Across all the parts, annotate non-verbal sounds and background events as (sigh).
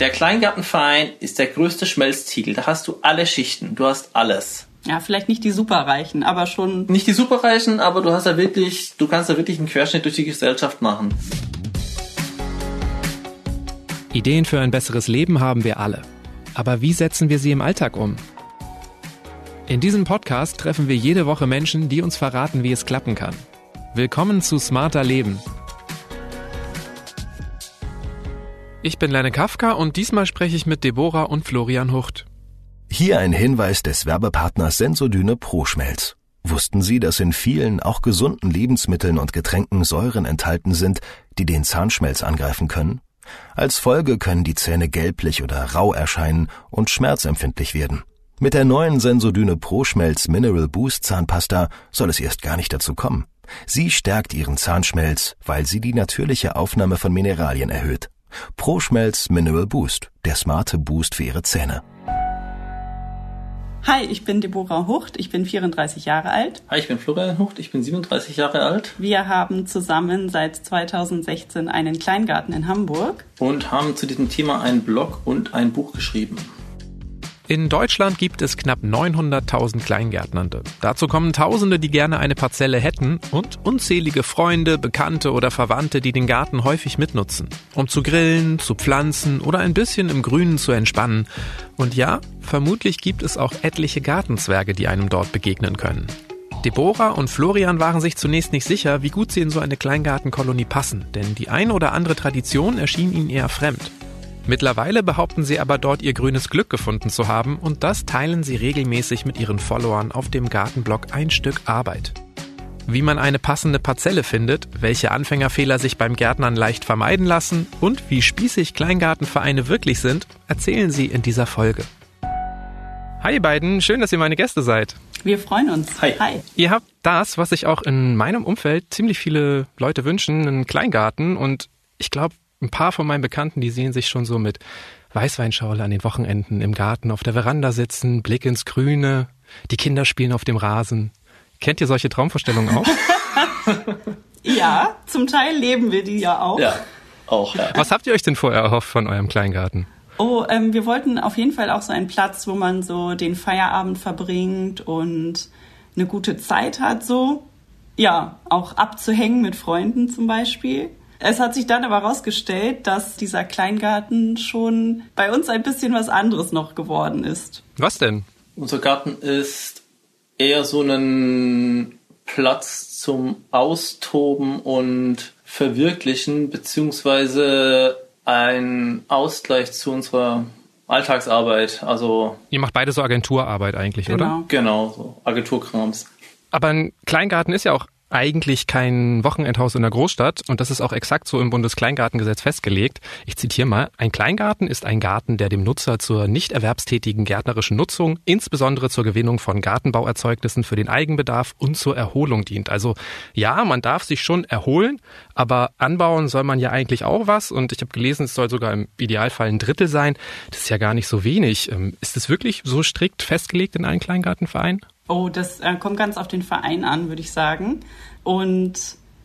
Der Kleingartenverein ist der größte Schmelztiegel. Da hast du alle Schichten. Du hast alles. Ja, vielleicht nicht die Superreichen, aber schon. Nicht die Superreichen, aber du hast da wirklich, du kannst da wirklich einen Querschnitt durch die Gesellschaft machen. Ideen für ein besseres Leben haben wir alle. Aber wie setzen wir sie im Alltag um? In diesem Podcast treffen wir jede Woche Menschen, die uns verraten, wie es klappen kann. Willkommen zu Smarter Leben. Ich bin Lenne Kafka und diesmal spreche ich mit Deborah und Florian Hucht. Hier ein Hinweis des Werbepartners Sensodyne Pro Schmelz. Wussten Sie, dass in vielen, auch gesunden Lebensmitteln und Getränken Säuren enthalten sind, die den Zahnschmelz angreifen können? Als Folge können die Zähne gelblich oder rau erscheinen und schmerzempfindlich werden. Mit der neuen Sensodyne Pro Schmelz Mineral Boost Zahnpasta soll es erst gar nicht dazu kommen. Sie stärkt Ihren Zahnschmelz, weil sie die natürliche Aufnahme von Mineralien erhöht. Pro Schmelz Mineral Boost, der smarte Boost für Ihre Zähne. Hi, ich bin Deborah Hucht, ich bin 34 Jahre alt. Hi, ich bin Florian Hucht, ich bin 37 Jahre alt. Wir haben zusammen seit 2016 einen Kleingarten in Hamburg. Und haben zu diesem Thema einen Blog und ein Buch geschrieben. In Deutschland gibt es knapp 900.000 Kleingärtnernde. Dazu kommen Tausende, die gerne eine Parzelle hätten und unzählige Freunde, Bekannte oder Verwandte, die den Garten häufig mitnutzen, um zu grillen, zu pflanzen oder ein bisschen im Grünen zu entspannen. Und ja, vermutlich gibt es auch etliche Gartenzwerge, die einem dort begegnen können. Deborah und Florian waren sich zunächst nicht sicher, wie gut sie in so eine Kleingartenkolonie passen, denn die ein oder andere Tradition erschien ihnen eher fremd. Mittlerweile behaupten sie aber dort ihr grünes Glück gefunden zu haben und das teilen sie regelmäßig mit ihren Followern auf dem Gartenblog Ein Stück Arbeit. Wie man eine passende Parzelle findet, welche Anfängerfehler sich beim Gärtnern leicht vermeiden lassen und wie spießig Kleingartenvereine wirklich sind, erzählen sie in dieser Folge. Hi ihr beiden, schön, dass ihr meine Gäste seid. Wir freuen uns. Hi. Hi. Ihr habt das, was sich auch in meinem Umfeld ziemlich viele Leute wünschen, einen Kleingarten und ich glaube, ein paar von meinen Bekannten, die sehen sich schon so mit Weißweinschorle an den Wochenenden im Garten auf der Veranda sitzen, Blick ins Grüne, die Kinder spielen auf dem Rasen. Kennt ihr solche Traumvorstellungen auch? (laughs) (laughs) ja, zum Teil leben wir die ja auch. Ja, auch. Ja. Was habt ihr euch denn vorher erhofft von eurem Kleingarten? Oh, ähm, wir wollten auf jeden Fall auch so einen Platz, wo man so den Feierabend verbringt und eine gute Zeit hat, so. Ja, auch abzuhängen mit Freunden zum Beispiel. Es hat sich dann aber herausgestellt, dass dieser Kleingarten schon bei uns ein bisschen was anderes noch geworden ist. Was denn? Unser Garten ist eher so ein Platz zum Austoben und Verwirklichen, beziehungsweise ein Ausgleich zu unserer Alltagsarbeit. Also Ihr macht beide so Agenturarbeit eigentlich, Genau. oder? genau, so Agenturkrams. Aber ein Kleingarten ist ja auch eigentlich kein Wochenendhaus in der Großstadt und das ist auch exakt so im Bundeskleingartengesetz festgelegt. Ich zitiere mal, ein Kleingarten ist ein Garten, der dem Nutzer zur nicht erwerbstätigen gärtnerischen Nutzung, insbesondere zur Gewinnung von Gartenbauerzeugnissen für den Eigenbedarf und zur Erholung dient. Also ja, man darf sich schon erholen, aber anbauen soll man ja eigentlich auch was und ich habe gelesen, es soll sogar im Idealfall ein Drittel sein. Das ist ja gar nicht so wenig. Ähm, Ist es wirklich so strikt festgelegt in allen Kleingartenvereinen? Oh, das äh, kommt ganz auf den Verein an, würde ich sagen. Und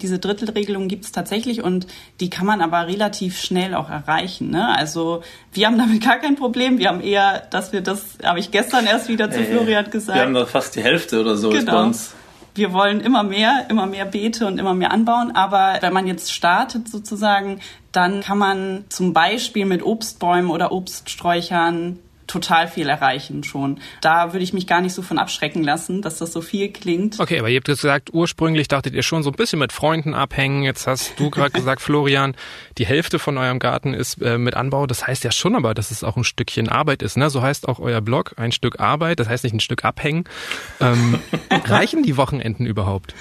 diese Drittelregelung gibt es tatsächlich und die kann man aber relativ schnell auch erreichen. Ne? Also wir haben damit gar kein Problem. Wir haben eher, dass wir das, habe ich gestern erst wieder zu Äh, Florian gesagt. Wir haben da fast die Hälfte oder so ist bei Genau. uns. wir wollen immer mehr, immer mehr Beete und immer mehr anbauen. Aber wenn man jetzt startet sozusagen, dann kann man zum Beispiel mit Obstbäumen oder Obststräuchern total viel erreichen schon. Da würde ich mich gar nicht so von abschrecken lassen, dass das so viel klingt. Okay, aber ihr habt gesagt, ursprünglich dachtet ihr schon so ein bisschen mit Freunden abhängen. Jetzt hast du gerade (laughs) gesagt, Florian, die Hälfte von eurem Garten ist äh, mit Anbau. Das heißt ja schon aber, dass es auch ein Stückchen Arbeit ist. Ne? So heißt auch euer Blog, ein Stück Arbeit. Das heißt nicht ein Stück abhängen. Ähm, (laughs) reichen die Wochenenden überhaupt?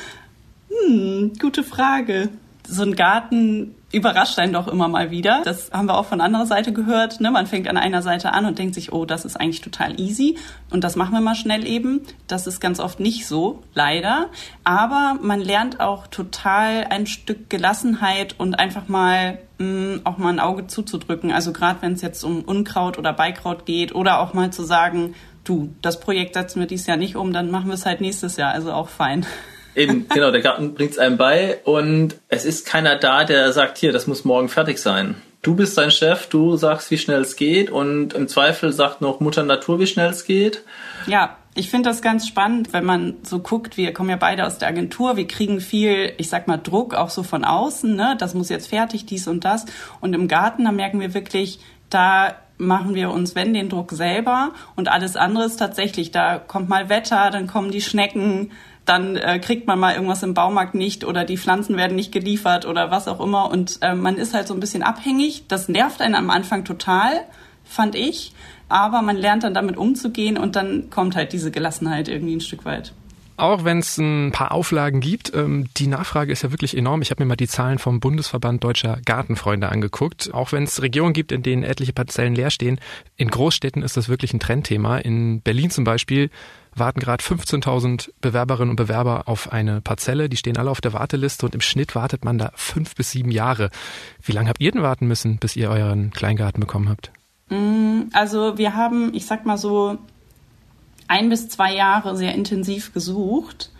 Gute Frage. So ein Garten überrascht einen doch immer mal wieder. Das haben wir auch von anderer Seite gehört. Ne? Man fängt an einer Seite an und denkt sich, oh, das ist eigentlich total easy. Und das machen wir mal schnell eben. Das ist ganz oft nicht so, leider. Aber man lernt auch total ein Stück Gelassenheit und einfach mal mh, auch mal ein Auge zuzudrücken. Also gerade wenn es jetzt um Unkraut oder Beikraut geht oder auch mal zu sagen, du, das Projekt setzen wir dieses Jahr nicht um, dann machen wir es halt nächstes Jahr. Also auch fein. Eben, genau, der Garten bringt es einem bei und es ist keiner da, der sagt, hier, das muss morgen fertig sein. Du bist dein Chef, du sagst, wie schnell es geht und im Zweifel sagt noch Mutter Natur, wie schnell es geht. Ja, ich finde das ganz spannend, wenn man so guckt, wir kommen ja beide aus der Agentur, wir kriegen viel, ich sag mal, Druck auch so von außen, ne? Das muss jetzt fertig, dies und das. Und im Garten, da merken wir wirklich, da machen wir uns, wenn, den Druck selber und alles andere ist tatsächlich, da kommt mal Wetter, dann kommen die Schnecken, dann äh, kriegt man mal irgendwas im Baumarkt nicht oder die Pflanzen werden nicht geliefert oder was auch immer. Und äh, man ist halt so ein bisschen abhängig. Das nervt einen am Anfang total, fand ich. Aber man lernt dann damit umzugehen und dann kommt halt diese Gelassenheit irgendwie ein Stück weit. Auch wenn es ein paar Auflagen gibt, ähm, die Nachfrage ist ja wirklich enorm. Ich habe mir mal die Zahlen vom Bundesverband Deutscher Gartenfreunde angeguckt. Auch wenn es Regionen gibt, in denen etliche Parzellen leer stehen, in Großstädten ist das wirklich ein Trendthema. In Berlin zum Beispiel warten gerade 15.000 Bewerberinnen und Bewerber auf eine Parzelle. Die stehen alle auf der Warteliste und im Schnitt wartet man da fünf bis sieben Jahre. Wie lange habt ihr denn warten müssen, bis ihr euren Kleingarten bekommen habt? Mm, also wir haben, ich sag mal so, ein bis zwei Jahre sehr intensiv gesucht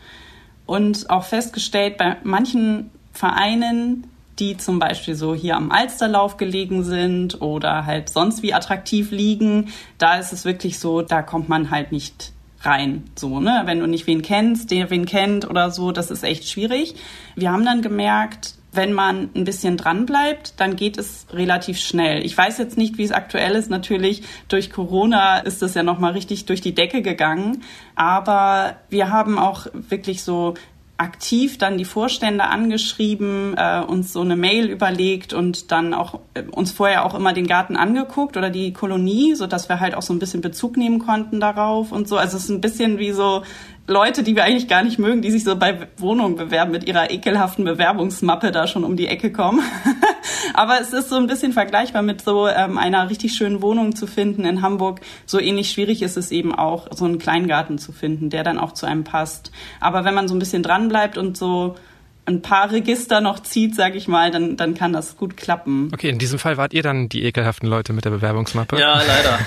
und auch festgestellt, bei manchen Vereinen, die zum Beispiel so hier am Alsterlauf gelegen sind oder halt sonst wie attraktiv liegen, da ist es wirklich so, da kommt man halt nicht rein. So, ne? Wenn du nicht wen kennst, der wen kennt oder so, das ist echt schwierig. Wir haben dann gemerkt, wenn man ein bisschen dran bleibt, dann geht es relativ schnell. Ich weiß jetzt nicht, wie es aktuell ist. Natürlich durch Corona ist das ja noch mal richtig durch die Decke gegangen, aber wir haben auch wirklich so aktiv dann die Vorstände angeschrieben, äh, uns so eine Mail überlegt und dann auch äh, uns vorher auch immer den Garten angeguckt oder die Kolonie, so dass wir halt auch so ein bisschen Bezug nehmen konnten darauf und so. Also es ist ein bisschen wie so Leute, die wir eigentlich gar nicht mögen, die sich so bei Wohnungen bewerben mit ihrer ekelhaften Bewerbungsmappe da schon um die Ecke kommen. (laughs) Aber es ist so ein bisschen vergleichbar mit so ähm, einer richtig schönen Wohnung zu finden in Hamburg. So ähnlich schwierig ist es eben auch, so einen Kleingarten zu finden, der dann auch zu einem passt. Aber wenn man so ein bisschen dran bleibt und so ein paar Register noch zieht, sag ich mal, dann, dann kann das gut klappen. Okay, in diesem Fall wart ihr dann die ekelhaften Leute mit der Bewerbungsmappe. Ja, leider.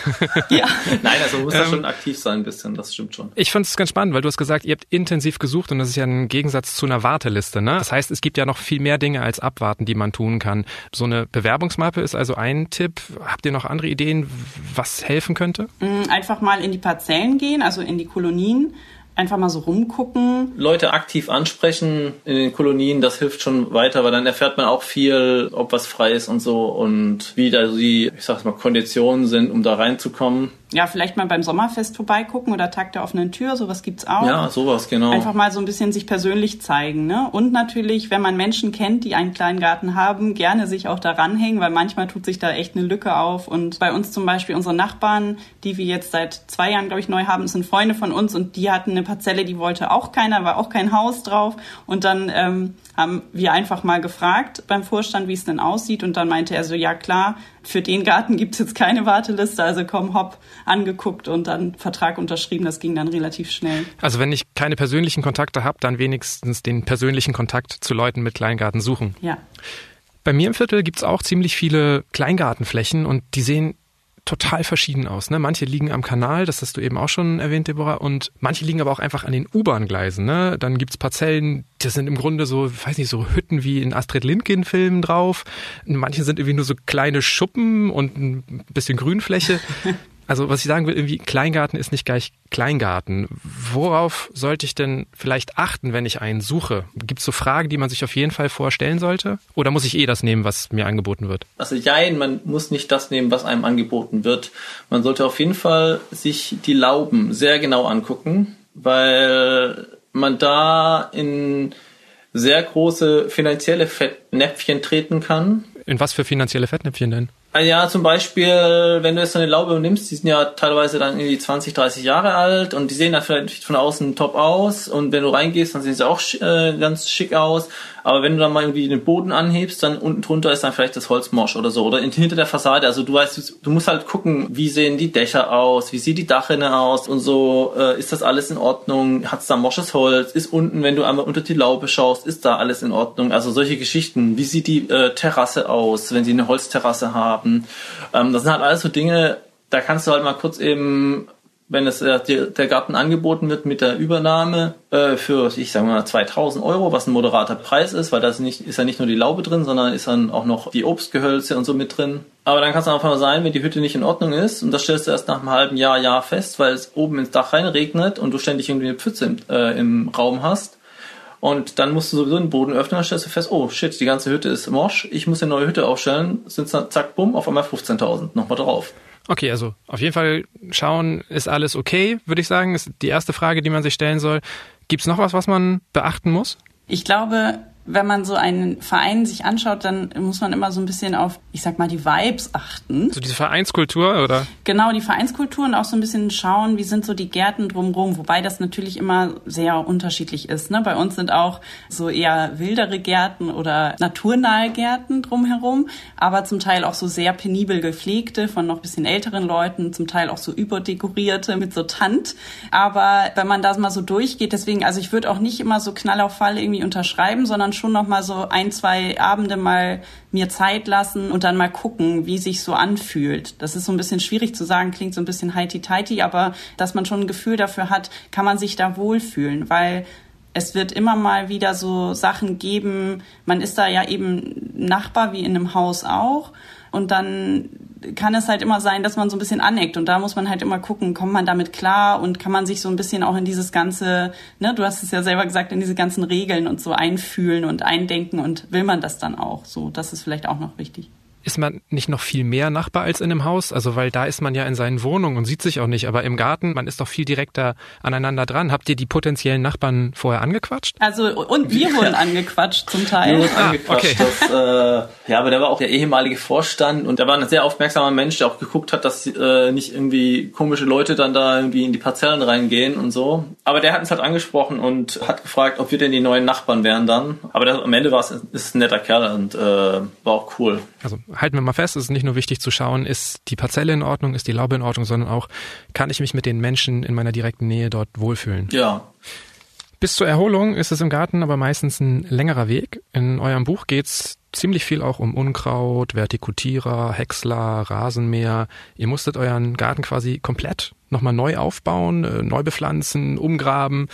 (laughs) ja. Nein, also muss ja ähm, schon aktiv sein ein bisschen, das stimmt schon. Ich fand es ganz spannend, weil du hast gesagt, ihr habt intensiv gesucht und das ist ja ein Gegensatz zu einer Warteliste. Ne? Das heißt, es gibt ja noch viel mehr Dinge als abwarten, die man tun kann. So eine Bewerbungsmappe ist also ein Tipp. Habt ihr noch andere Ideen, was helfen könnte? Mm, einfach mal in die Parzellen gehen, also in die Kolonien einfach mal so rumgucken. Leute aktiv ansprechen in den Kolonien, das hilft schon weiter, weil dann erfährt man auch viel, ob was frei ist und so und wie da die, ich sag's mal, Konditionen sind, um da reinzukommen ja, vielleicht mal beim Sommerfest vorbeigucken oder Tag der offenen Tür, sowas gibt's auch. Ja, sowas, genau. Einfach mal so ein bisschen sich persönlich zeigen, ne? Und natürlich, wenn man Menschen kennt, die einen kleinen Garten haben, gerne sich auch da ranhängen, weil manchmal tut sich da echt eine Lücke auf. Und bei uns zum Beispiel unsere Nachbarn, die wir jetzt seit zwei Jahren, glaube ich, neu haben, sind Freunde von uns und die hatten eine Parzelle, die wollte auch keiner, war auch kein Haus drauf. Und dann ähm, haben wir einfach mal gefragt beim Vorstand, wie es denn aussieht. Und dann meinte er so, ja klar, für den Garten gibt's jetzt keine Warteliste, also komm, hopp, angeguckt und dann Vertrag unterschrieben. Das ging dann relativ schnell. Also wenn ich keine persönlichen Kontakte habe, dann wenigstens den persönlichen Kontakt zu Leuten mit Kleingarten suchen. Ja. Bei mir im Viertel gibt's auch ziemlich viele Kleingartenflächen und die sehen total verschieden aus. Ne? Manche liegen am Kanal, das hast du eben auch schon erwähnt, Deborah, und manche liegen aber auch einfach an den U-Bahn-Gleisen. Ne? Dann gibt's Parzellen, das sind im Grunde so, weiß nicht, so Hütten wie in Astrid Lindgren-Filmen drauf. Manche sind irgendwie nur so kleine Schuppen und ein bisschen Grünfläche. (laughs) Also was ich sagen will, irgendwie Kleingarten ist nicht gleich Kleingarten. Worauf sollte ich denn vielleicht achten, wenn ich einen suche? Gibt es so Fragen, die man sich auf jeden Fall vorstellen sollte? Oder muss ich eh das nehmen, was mir angeboten wird? Also jein, man muss nicht das nehmen, was einem angeboten wird. Man sollte auf jeden Fall sich die Lauben sehr genau angucken, weil man da in sehr große finanzielle Fettnäpfchen treten kann. In was für finanzielle Fettnäpfchen denn? Ah ja, zum Beispiel, wenn du jetzt so eine Laube nimmst, die sind ja teilweise dann irgendwie 20, 30 Jahre alt und die sehen dann vielleicht von außen top aus und wenn du reingehst, dann sehen sie auch äh, ganz schick aus. Aber wenn du dann mal irgendwie den Boden anhebst, dann unten drunter ist dann vielleicht das Holz morsch oder so oder hinter der Fassade. Also du weißt, du musst halt gucken, wie sehen die Dächer aus, wie sieht die Dachrinne aus und so. Äh, ist das alles in Ordnung? Hat es da morsches Holz? Ist unten, wenn du einmal unter die Laube schaust, ist da alles in Ordnung? Also solche Geschichten. Wie sieht die äh, Terrasse aus, wenn sie eine Holzterrasse haben? Ähm, das sind halt alles so Dinge, da kannst du halt mal kurz eben wenn es äh, der Garten angeboten wird mit der Übernahme äh, für, ich sage mal, 2000 Euro, was ein moderater Preis ist, weil da ist, nicht, ist ja nicht nur die Laube drin, sondern ist dann auch noch die Obstgehölze und so mit drin. Aber dann kann es einfach mal sein, wenn die Hütte nicht in Ordnung ist und das stellst du erst nach einem halben Jahr, Jahr fest, weil es oben ins Dach reinregnet und du ständig irgendwie eine Pfütze im, äh, im Raum hast. Und dann musst du sowieso den Boden öffnen, dann stellst du fest, oh shit, die ganze Hütte ist morsch, ich muss eine neue Hütte aufstellen, sind dann zack, bumm, auf einmal 15.000, nochmal drauf. Okay, also auf jeden Fall schauen, ist alles okay, würde ich sagen, ist die erste Frage, die man sich stellen soll. Gibt es noch was, was man beachten muss? Ich glaube, wenn man so einen Verein sich anschaut, dann muss man immer so ein bisschen auf, ich sag mal, die Vibes achten. So diese Vereinskultur, oder? Genau, die Vereinskultur und auch so ein bisschen schauen, wie sind so die Gärten drumherum, wobei das natürlich immer sehr unterschiedlich ist. Ne? Bei uns sind auch so eher wildere Gärten oder naturnahe Gärten drumherum, aber zum Teil auch so sehr penibel gepflegte von noch bisschen älteren Leuten, zum Teil auch so überdekorierte mit so Tant. Aber wenn man da mal so durchgeht, deswegen, also ich würde auch nicht immer so knall auf Fall irgendwie unterschreiben, sondern schon noch mal so ein, zwei Abende mal mir Zeit lassen und dann mal gucken, wie sich so anfühlt. Das ist so ein bisschen schwierig zu sagen, klingt so ein bisschen heiti-teiti, aber dass man schon ein Gefühl dafür hat, kann man sich da wohlfühlen, weil es wird immer mal wieder so Sachen geben. Man ist da ja eben Nachbar wie in einem Haus auch. Und dann kann es halt immer sein, dass man so ein bisschen aneckt. Und da muss man halt immer gucken, kommt man damit klar und kann man sich so ein bisschen auch in dieses ganze, ne, du hast es ja selber gesagt, in diese ganzen Regeln und so einfühlen und eindenken und will man das dann auch? So, das ist vielleicht auch noch wichtig ist man nicht noch viel mehr Nachbar als in einem Haus? Also weil da ist man ja in seinen Wohnungen und sieht sich auch nicht. Aber im Garten, man ist doch viel direkter aneinander dran. Habt ihr die potenziellen Nachbarn vorher angequatscht? Also und wir wurden angequatscht zum Teil. Wir wurden ah, angequatscht. Okay. Das, äh, ja, aber der war auch der ehemalige Vorstand und der war ein sehr aufmerksamer Mensch, der auch geguckt hat, dass äh, nicht irgendwie komische Leute dann da irgendwie in die Parzellen reingehen und so. Aber der hat uns halt angesprochen und hat gefragt, ob wir denn die neuen Nachbarn wären dann. Aber der, am Ende war es ist ein netter Kerl und äh, war auch cool. Also halten wir mal fest, es ist nicht nur wichtig zu schauen, ist die Parzelle in Ordnung, ist die Laube in Ordnung, sondern auch, kann ich mich mit den Menschen in meiner direkten Nähe dort wohlfühlen. Ja. Bis zur Erholung ist es im Garten aber meistens ein längerer Weg. In eurem Buch geht's ziemlich viel auch um Unkraut, Vertikutierer, Häcksler, Rasenmäher. Ihr musstet euren Garten quasi komplett nochmal neu aufbauen, äh, neu bepflanzen, umgraben.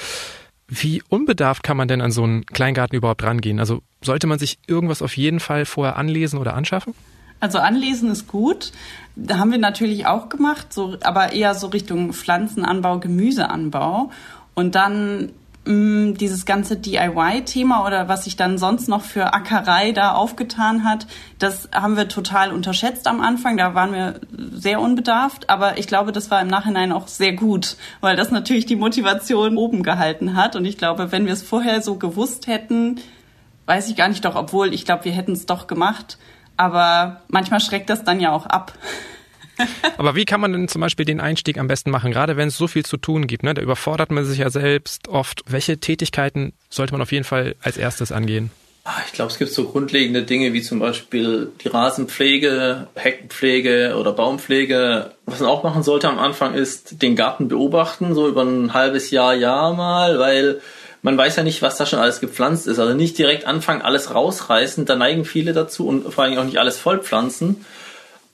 Wie unbedarft kann man denn an so einen Kleingarten überhaupt rangehen? Also sollte man sich irgendwas auf jeden Fall vorher anlesen oder anschaffen? Also anlesen ist gut. Da haben wir natürlich auch gemacht, so, aber eher so Richtung Pflanzenanbau, Gemüseanbau. Und dann mh, mm, dieses ganze DIY-Thema oder was sich dann sonst noch für Ackerei da aufgetan hat, das haben wir total unterschätzt am Anfang. Da waren wir sehr unbedarft, aber ich glaube, das war im Nachhinein auch sehr gut, weil das natürlich die Motivation oben gehalten hat. Und ich glaube, wenn wir es vorher so gewusst hätten, weiß ich gar nicht doch, obwohl ich glaube, wir hätten es doch gemacht aber manchmal schreckt das dann ja auch ab. (laughs) Aber wie kann man denn zum Beispiel den Einstieg am besten machen, gerade wenn es so viel zu tun gibt? Ne? Da überfordert man sich ja selbst oft. Welche Tätigkeiten sollte man auf jeden Fall als erstes angehen? Ah, ich glaube, es gibt so grundlegende Dinge wie zum Beispiel die Rasenpflege, Heckenpflege oder Baumpflege. Was man auch machen sollte am Anfang ist den Garten beobachten, so über ein halbes Jahr, Jahr mal, weil man weiß ja nicht, was da schon alles gepflanzt ist. Also nicht direkt anfangen, alles rausreißen, da neigen viele dazu und vor allem auch nicht alles vollpflanzen,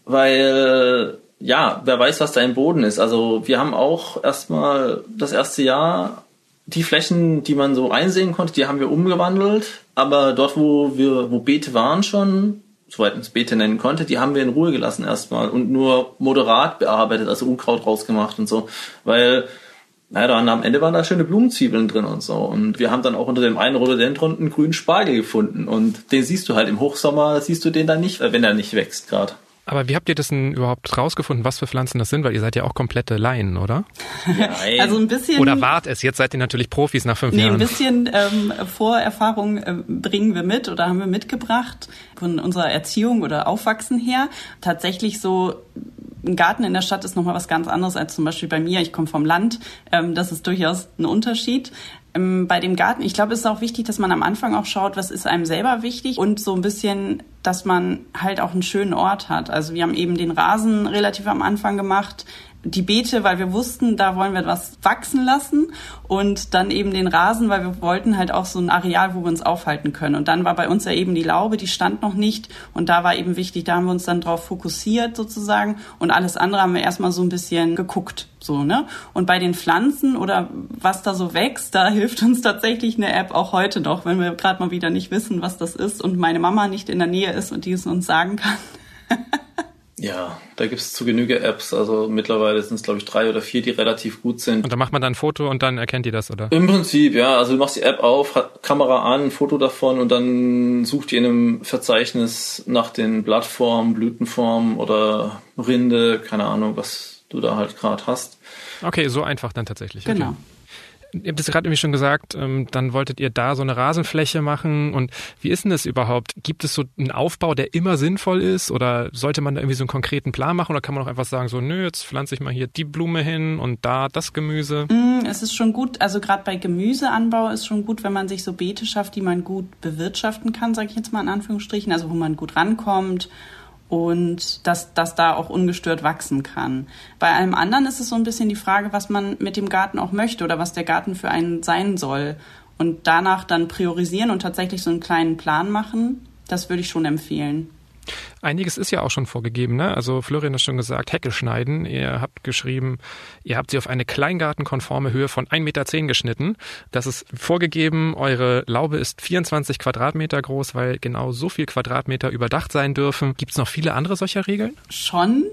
weil ja, wer weiß, was da im Boden ist. Also wir haben auch erstmal das erste Jahr die Flächen, die man so einsehen konnte, die haben wir umgewandelt. Aber dort, wo wir, wo Beete waren schon, soweit man es Beete nennen konnte, die haben wir in Ruhe gelassen erstmal und nur moderat bearbeitet, also Unkraut rausgemacht und so. Weil naja, dann am Ende waren da schöne Blumenzwiebeln drin und so. Und wir haben dann auch unter dem einen Rhododendron einen grünen Spargel gefunden. Und den siehst du halt im Hochsommer, siehst du den dann nicht, wenn er nicht wächst gerade. Aber wie habt ihr das denn überhaupt rausgefunden, was für Pflanzen das sind? Weil ihr seid ja auch komplette Laien, oder? Nein. (laughs) Also ein bisschen. Oder wart es? Jetzt seid ihr natürlich Profis nach fünf nee, Jahren. ein bisschen ähm, Vorerfahrung äh, bringen wir mit oder haben wir mitgebracht von unserer Erziehung oder Aufwachsen her. Tatsächlich so ein Garten in der Stadt ist nochmal was ganz anderes als zum Beispiel bei mir. Ich komme vom Land. Ähm, das ist durchaus ein Unterschied. Ähm, bei dem Garten, ich glaube, es ist auch wichtig, dass man am Anfang auch schaut, was ist einem selber wichtig und so ein bisschen, dass man halt auch einen schönen Ort hat. Also wir haben eben den Rasen relativ am Anfang gemacht. Die Beete, weil wir wussten, da wollen wir was wachsen lassen und dann eben den Rasen, weil wir wollten halt auch so ein Areal, wo wir uns aufhalten können. Und dann war bei uns ja eben die Laube, die stand noch nicht und da war eben wichtig, da haben wir uns dann drauf fokussiert sozusagen und alles andere haben wir erstmal so ein bisschen geguckt, so, ne? Und bei den Pflanzen oder was da so wächst, da (laughs) hilft uns tatsächlich eine App auch heute noch, wenn wir gerade mal wieder nicht wissen, was das ist und meine Mama nicht in der Nähe ist und die es uns sagen kann. Ja, da gibt es zu Genüge Apps. Also mittlerweile sind es, glaube ich, drei oder vier, die relativ gut sind. Und da macht man dann ein Foto und dann erkennt ihr das, oder? Im Prinzip, ja. Also du machst die App auf, Kamera an, ein Foto davon und dann sucht ihr in einem Verzeichnis nach den Blattformen, Blütenformen oder Rinde, keine Ahnung, was du da halt gerade hast. Okay, so einfach dann tatsächlich. Genau. Okay. Ihr habt es gerade irgendwie schon gesagt, ähm, dann wolltet ihr da so eine Rasenfläche machen. Und wie ist denn das überhaupt? Gibt es so einen Aufbau, der immer sinnvoll ist? Oder sollte man da irgendwie so einen konkreten Plan machen? Oder kann man auch einfach sagen, so, nö, jetzt pflanze ich mal hier die Blume hin und da das Gemüse? Mm, es ist schon gut, also gerade bei Gemüseanbau ist schon gut, wenn man sich so Beete schafft, die man gut bewirtschaften kann, sage ich jetzt mal in Anführungsstrichen, also wo man gut rankommt und dass das da auch ungestört wachsen kann. Bei allem anderen ist es so ein bisschen die Frage, was man mit dem Garten auch möchte oder was der Garten für einen sein soll. Und danach dann priorisieren und tatsächlich so einen kleinen Plan machen, das würde ich schon empfehlen. Einiges ist ja auch schon vorgegeben, ne? Also Florian hat schon gesagt, Hecke schneiden. Ihr habt geschrieben, ihr habt sie auf eine kleingartenkonforme Höhe von 1,10 Meter geschnitten. Das ist vorgegeben. Eure Laube ist 24 Quadratmeter groß, weil genau so viel Quadratmeter überdacht sein dürfen. Gibt es noch viele andere solcher Regeln? Schon.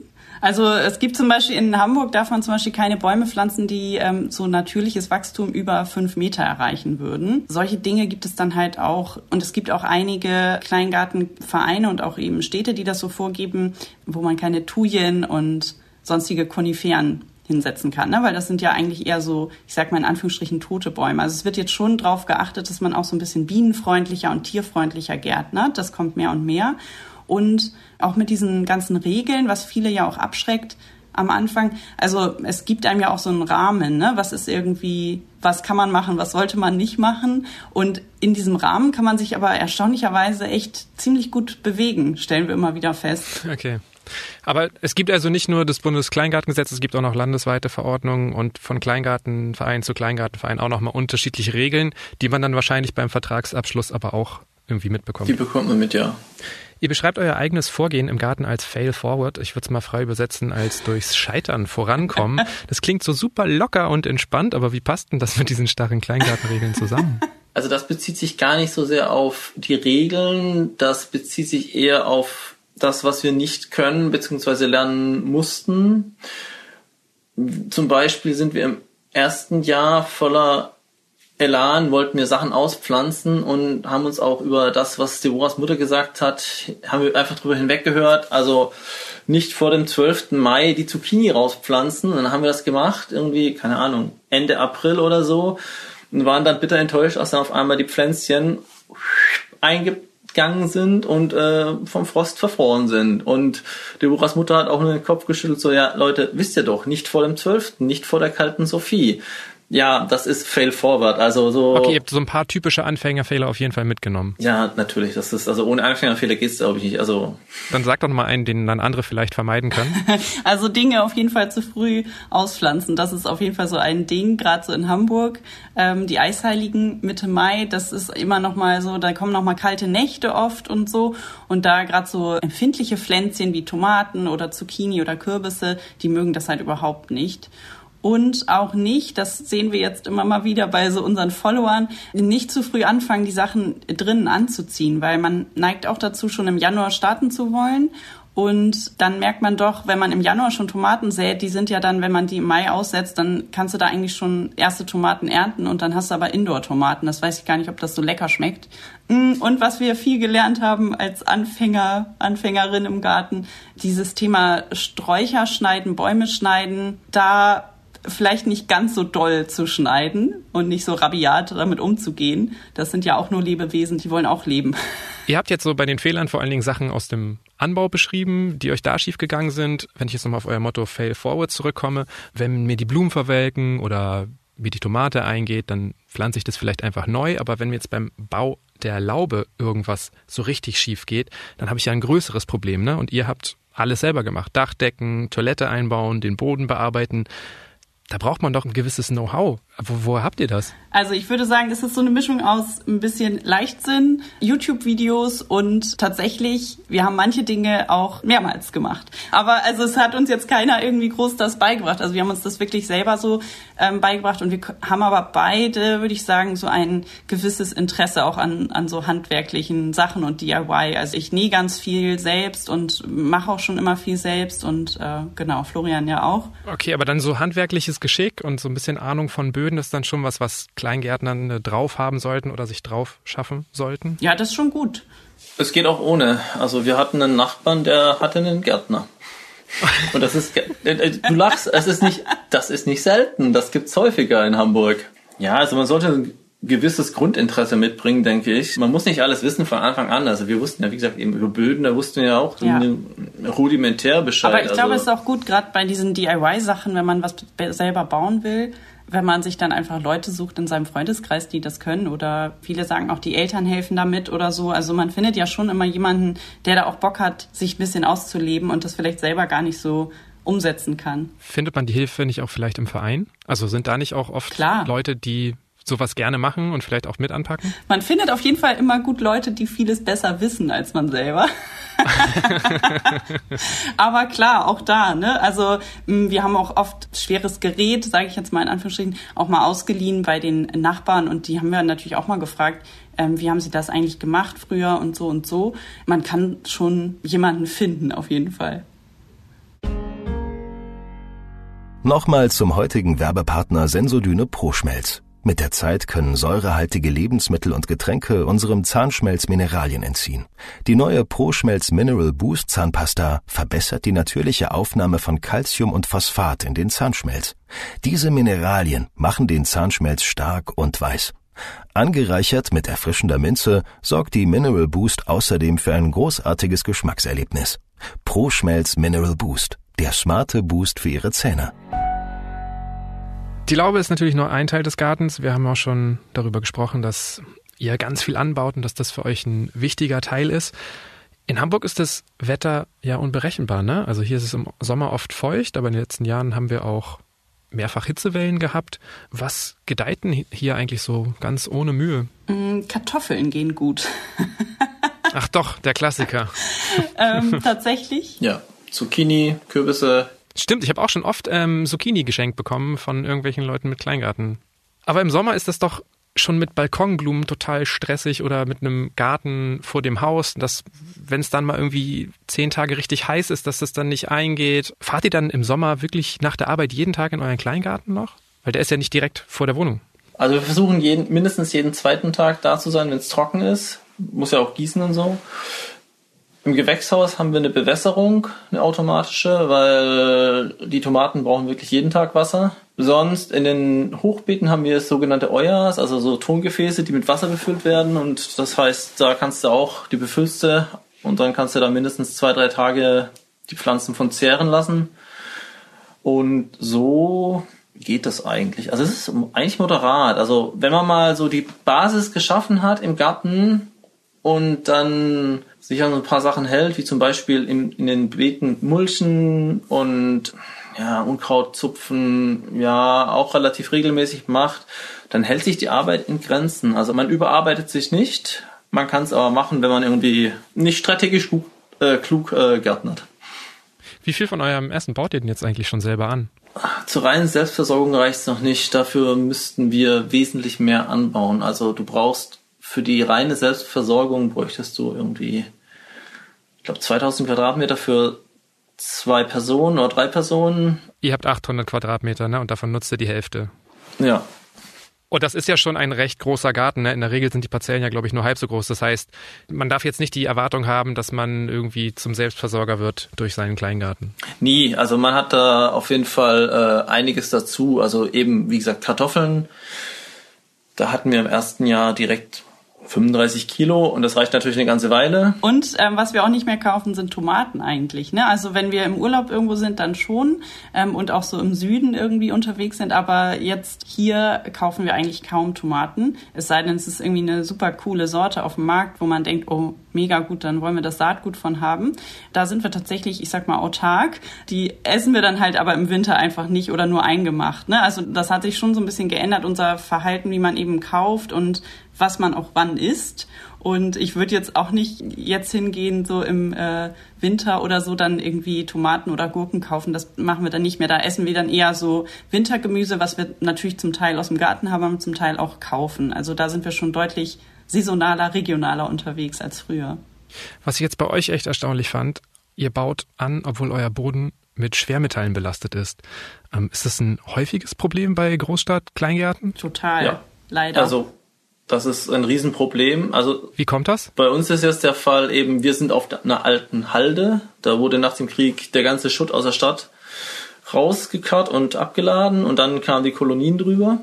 Also es gibt zum Beispiel in Hamburg darf man zum Beispiel keine Bäume pflanzen, die ähm, so natürliches Wachstum über fünf Meter erreichen würden. Solche Dinge gibt es dann halt auch und es gibt auch einige Kleingartenvereine und auch eben Städte, die das so vorgeben, wo man keine Thujen und sonstige Koniferen hinsetzen kann, ne? weil das sind ja eigentlich eher so, ich sag mal in Anführungsstrichen tote Bäume. Also es wird jetzt schon darauf geachtet, dass man auch so ein bisschen bienenfreundlicher und tierfreundlicher gärtnert. Das kommt mehr und mehr. Und auch mit diesen ganzen Regeln, was viele ja auch abschreckt am Anfang. Also es gibt einem ja auch so einen Rahmen, ne? Was ist irgendwie, was kann man machen, was sollte man nicht machen? Und in diesem Rahmen kann man sich aber erstaunlicherweise echt ziemlich gut bewegen, stellen wir immer wieder fest. Okay. Aber es gibt also nicht nur das Bundeskleingartengesetz, es gibt auch noch landesweite Verordnungen und von Kleingartenverein zu Kleingartenverein auch nochmal unterschiedliche Regeln, die man dann wahrscheinlich beim Vertragsabschluss aber auch irgendwie mitbekommt. Die bekommt man mit, ja. Ihr beschreibt euer eigenes Vorgehen im Garten als Fail Forward. Ich würde es mal frei übersetzen als durchs Scheitern vorankommen. (laughs) Das klingt so super locker und entspannt, aber wie passt denn das mit diesen starren Kleingartenregeln zusammen? Also das bezieht sich gar nicht so sehr auf die Regeln, das bezieht sich eher auf das, was wir nicht können bzw. lernen mussten. Zum Beispiel sind wir im ersten Jahr voller Elan wollten wir Sachen auspflanzen und haben uns auch über das, was Deborahs Mutter gesagt hat, haben wir einfach drüber hinweggehört. Also nicht vor dem 12. Mai die Zucchini rauspflanzen. Dann haben wir das gemacht, irgendwie, keine Ahnung, Ende April oder so. Und waren dann bitter enttäuscht, als dann auf einmal die Pflänzchen eingegangen sind und äh, vom Frost verfroren sind. Und Deborahs Mutter hat auch nur den Kopf geschüttelt, so, ja, Leute, wisst ihr doch, nicht vor dem 12., nicht vor der kalten Sophie. Ja, das ist Fail Forward. Also so. Okay, ihr habt so ein paar typische Anfängerfehler auf jeden Fall mitgenommen. Ja, natürlich. Das ist also ohne Anfängerfehler geht's glaube ich nicht. Also. Dann sag doch noch mal einen, den dann andere vielleicht vermeiden können. (laughs) also Dinge auf jeden Fall zu früh auspflanzen. Das ist auf jeden Fall so ein Ding, gerade so in Hamburg. Ähm, die Eisheiligen Mitte Mai, das ist immer noch mal so. Da kommen noch mal kalte Nächte oft und so. Und da gerade so empfindliche Pflänzchen wie Tomaten oder Zucchini oder Kürbisse, die mögen das halt überhaupt nicht und auch nicht, das sehen wir jetzt immer mal wieder bei so unseren Followern, nicht zu früh anfangen, die Sachen drinnen anzuziehen, weil man neigt auch dazu, schon im Januar starten zu wollen. Und dann merkt man doch, wenn man im Januar schon Tomaten sät, die sind ja dann, wenn man die im Mai aussetzt, dann kannst du da eigentlich schon erste Tomaten ernten und dann hast du aber Indoor-Tomaten. Das weiß ich gar nicht, ob das so lecker schmeckt. Mm, und was wir viel gelernt haben als Anfänger, Anfängerin im Garten, dieses Thema Sträucher schneiden, Bäume schneiden, da vielleicht nicht ganz so doll zu schneiden und nicht so rabiat damit umzugehen. Das sind ja auch nur Lebewesen, die wollen auch leben. Ihr habt jetzt so bei den Fehlern vor allen Dingen Sachen aus dem Anbau beschrieben, die euch da schiefgegangen sind. Wenn ich jetzt nochmal auf euer Motto Fail Forward zurückkomme, wenn mir die Blumen verwelken oder wie die Tomate eingeht, dann pflanze ich das vielleicht einfach neu. Aber wenn mir jetzt beim Bau der Laube irgendwas so richtig schief geht, dann habe ich ja ein größeres Problem. Ne? Und ihr habt alles selber gemacht. Dachdecken, Toilette einbauen, den Boden bearbeiten. Da braucht man doch ein gewisses Know-how. Wo, woher habt ihr das? Also ich würde sagen, es ist so eine Mischung aus ein bisschen Leichtsinn, YouTube-Videos und tatsächlich, wir haben manche Dinge auch mehrmals gemacht. Aber also es hat uns jetzt keiner irgendwie groß das beigebracht. Also wir haben uns das wirklich selber so ähm, beigebracht und wir haben aber beide, würde ich sagen, so ein gewisses Interesse auch an, an so handwerklichen Sachen und DIY. Also ich nähe ganz viel selbst und mache auch schon immer viel selbst und äh, genau, Florian ja auch. Okay, aber dann so handwerkliches Geschick und so ein bisschen Ahnung von Böden ist dann schon was, was Kleingärtnern äh, drauf haben sollten oder sich drauf schaffen sollten? Ja, das ist schon gut. Es geht auch ohne. Also wir hatten einen Nachbarn, der hatte einen Gärtner. Und das ist, äh, äh, du lachst, es ist nicht, das ist nicht selten. Das gibt's häufiger in Hamburg. Ja, also man sollte ein gewisses Grundinteresse mitbringen, denke ich. Man muss nicht alles wissen von Anfang an. Also wir wussten ja, wie gesagt, eben über Böden, da wussten wir ja auch Ja. rudimentär Bescheid. Aber ich glaube, es also, ist auch gut, gerade bei diesen DIY-Sachen, wenn man was be- selber bauen will, wenn man sich dann einfach Leute sucht in seinem Freundeskreis, die das können. Oder viele sagen auch, die Eltern helfen damit oder so. Also man findet ja schon immer jemanden, der da auch Bock hat, sich ein bisschen auszuleben und das vielleicht selber gar nicht so umsetzen kann. Findet man die Hilfe nicht auch vielleicht im Verein? Also sind da nicht auch oft Klar. Leute, die sowas gerne machen und vielleicht auch mit anpacken? Man findet auf jeden Fall immer gut Leute, die vieles besser wissen als man selber. (laughs) Aber klar, auch da, ne? Also wir haben auch oft schweres Gerät, sage ich jetzt mal in Anführungsstrichen, auch mal ausgeliehen bei den Nachbarn und die haben wir natürlich auch mal gefragt, ähm, wie haben sie das eigentlich gemacht früher und so und so. Man kann schon jemanden finden, auf jeden Fall. Nochmal zum heutigen Werbepartner Sensodyne Pro-Schmelz. Mit der Zeit können säurehaltige Lebensmittel und Getränke unserem Zahnschmelz Mineralien entziehen. Die neue Pro-Schmelz Mineral Boost Zahnpasta verbessert die natürliche Aufnahme von Calcium und Phosphat in den Zahnschmelz. Diese Mineralien machen den Zahnschmelz stark und weiß. Angereichert mit erfrischender Minze sorgt die Mineral Boost außerdem für ein großartiges Geschmackserlebnis. Pro-Schmelz Mineral Boost. Der smarte Boost für Ihre Zähne. Die Laube ist natürlich nur ein Teil des Gartens. Wir haben auch schon darüber gesprochen, dass ihr ganz viel anbaut und dass das für euch ein wichtiger Teil ist. In Hamburg ist das Wetter ja unberechenbar, ne? Also hier ist es im Sommer oft feucht, aber in den letzten Jahren haben wir auch mehrfach Hitzewellen gehabt. Was gedeiht denn hier eigentlich so ganz ohne Mühe? Mm, Kartoffeln gehen gut. Ach doch, der Klassiker. (laughs) ähm, tatsächlich. ja, Zucchini, Kürbisse, Stimmt, ich habe auch schon oft ähm, Zucchini geschenkt bekommen von irgendwelchen Leuten mit Kleingarten. Aber im Sommer ist das doch schon mit Balkonblumen total stressig oder mit einem Garten vor dem Haus, dass wenn es dann mal irgendwie zehn Tage richtig heiß ist, dass das dann nicht eingeht. Fahrt ihr dann im Sommer wirklich nach der Arbeit jeden Tag in euren Kleingarten noch? Weil der ist ja nicht direkt vor der Wohnung. Also wir versuchen jeden, mindestens jeden zweiten Tag da zu sein, wenn es trocken ist. Muss ja auch gießen und so. Im Gewächshaus haben wir eine Bewässerung, eine automatische, weil die Tomaten brauchen wirklich jeden Tag Wasser. Sonst in den Hochbeeten haben wir sogenannte Euers, also so Tongefäße, die mit Wasser befüllt werden. Und das heißt, da kannst du auch, die befüllst du und dann kannst du da mindestens zwei, drei Tage die Pflanzen von zehren lassen. Und so geht das eigentlich. Also es ist eigentlich moderat. Also wenn man mal so die Basis geschaffen hat im Garten und dann sich an so ein paar Sachen hält, wie zum Beispiel in, in den Beeten mulchen und ja, Unkraut zupfen, ja, auch relativ regelmäßig macht, dann hält sich die Arbeit in Grenzen. Also man überarbeitet sich nicht, man kann es aber machen, wenn man irgendwie nicht strategisch klug, äh, klug äh, gärtnert. Wie viel von eurem Essen baut ihr denn jetzt eigentlich schon selber an? Zur reinen Selbstversorgung reicht es noch nicht. Dafür müssten wir wesentlich mehr anbauen. Also du brauchst für die reine Selbstversorgung bräuchtest du irgendwie, glaube, 2000 Quadratmeter für zwei Personen oder drei Personen. Ihr habt 800 Quadratmeter, ne? Und davon nutzt ihr die Hälfte. Ja. Und das ist ja schon ein recht großer Garten. Ne? In der Regel sind die Parzellen ja, glaube ich, nur halb so groß. Das heißt, man darf jetzt nicht die Erwartung haben, dass man irgendwie zum Selbstversorger wird durch seinen Kleingarten. Nie. Also man hat da auf jeden Fall äh, einiges dazu. Also eben, wie gesagt, Kartoffeln. Da hatten wir im ersten Jahr direkt 35 Kilo und das reicht natürlich eine ganze Weile. Und ähm, was wir auch nicht mehr kaufen, sind Tomaten eigentlich. Ne? Also wenn wir im Urlaub irgendwo sind, dann schon ähm, und auch so im Süden irgendwie unterwegs sind. Aber jetzt hier kaufen wir eigentlich kaum Tomaten. Es sei denn, es ist irgendwie eine super coole Sorte auf dem Markt, wo man denkt, oh, mega gut, dann wollen wir das Saatgut von haben. Da sind wir tatsächlich, ich sag mal, autark. Die essen wir dann halt aber im Winter einfach nicht oder nur eingemacht. Ne? Also das hat sich schon so ein bisschen geändert, unser Verhalten, wie man eben kauft und was man auch wann isst. Und ich würde jetzt auch nicht jetzt hingehen, so im äh, Winter oder so, dann irgendwie Tomaten oder Gurken kaufen. Das machen wir dann nicht mehr. Da essen wir dann eher so Wintergemüse, was wir natürlich zum Teil aus dem Garten haben, und zum Teil auch kaufen. Also da sind wir schon deutlich saisonaler, regionaler unterwegs als früher. Was ich jetzt bei euch echt erstaunlich fand, ihr baut an, obwohl euer Boden mit Schwermetallen belastet ist. Ähm, ist das ein häufiges Problem bei Großstadt-Kleingärten? Total, ja. leider. Also das ist ein Riesenproblem. Also wie kommt das? Bei uns ist jetzt der Fall eben, wir sind auf einer alten Halde. Da wurde nach dem Krieg der ganze Schutt aus der Stadt rausgekarrt und abgeladen und dann kamen die Kolonien drüber.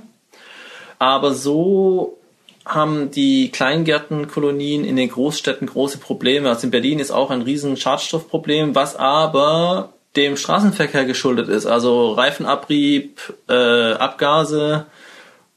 Aber so haben die Kleingärtenkolonien in den Großstädten große Probleme. Also in Berlin ist auch ein riesen Schadstoffproblem, was aber dem Straßenverkehr geschuldet ist. Also Reifenabrieb, äh, Abgase,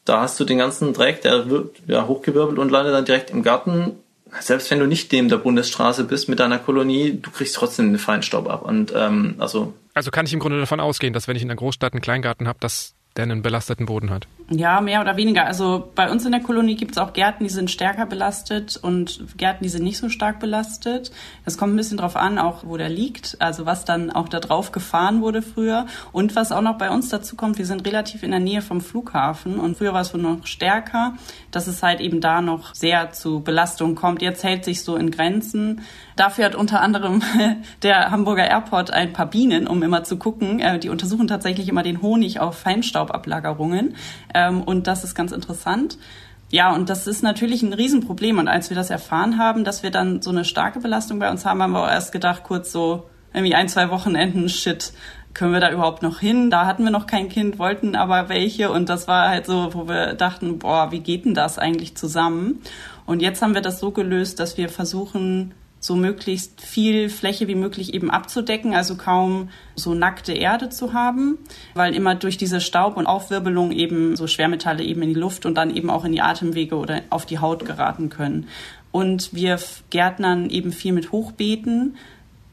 da hast du den ganzen Dreck, der wird ja, hochgewirbelt und landet dann direkt im Garten. Selbst wenn du nicht neben der Bundesstraße bist mit deiner Kolonie, du kriegst trotzdem den Feinstaub ab. Und ähm, also also kann ich im Grunde davon ausgehen, dass wenn ich in der Großstadt einen Kleingarten habe, dass der einen belasteten Boden hat. Ja, mehr oder weniger. Also bei uns in der Kolonie gibt es auch Gärten, die sind stärker belastet und Gärten, die sind nicht so stark belastet. Es kommt ein bisschen drauf an, auch wo der liegt, also was dann auch da drauf gefahren wurde früher. Und was auch noch bei uns dazu kommt, wir sind relativ in der Nähe vom Flughafen und früher war es wohl noch stärker, dass es halt eben da noch sehr zu Belastung kommt. Jetzt hält sich so in Grenzen. Dafür hat unter anderem (laughs) der Hamburger Airport ein paar Bienen, um immer zu gucken. Äh, die untersuchen tatsächlich immer den Honig auf Feinstaubablagerungen. Ähm, und das ist ganz interessant. Ja, und das ist natürlich ein Riesenproblem. Und als wir das erfahren haben, dass wir dann so eine starke Belastung bei uns haben, haben wir auch erst gedacht, kurz so irgendwie ein, zwei Wochenenden, shit, können wir da überhaupt noch hin? Da hatten wir noch kein Kind, wollten aber welche. Und das war halt so, wo wir dachten, boah, wie geht denn das eigentlich zusammen? Und jetzt haben wir das so gelöst, dass wir versuchen, so möglichst viel Fläche wie möglich eben abzudecken, also kaum so nackte Erde zu haben, weil immer durch diese Staub- und Aufwirbelung eben so Schwermetalle eben in die Luft und dann eben auch in die Atemwege oder auf die Haut geraten können. Und wir gärtnern eben viel mit Hochbeeten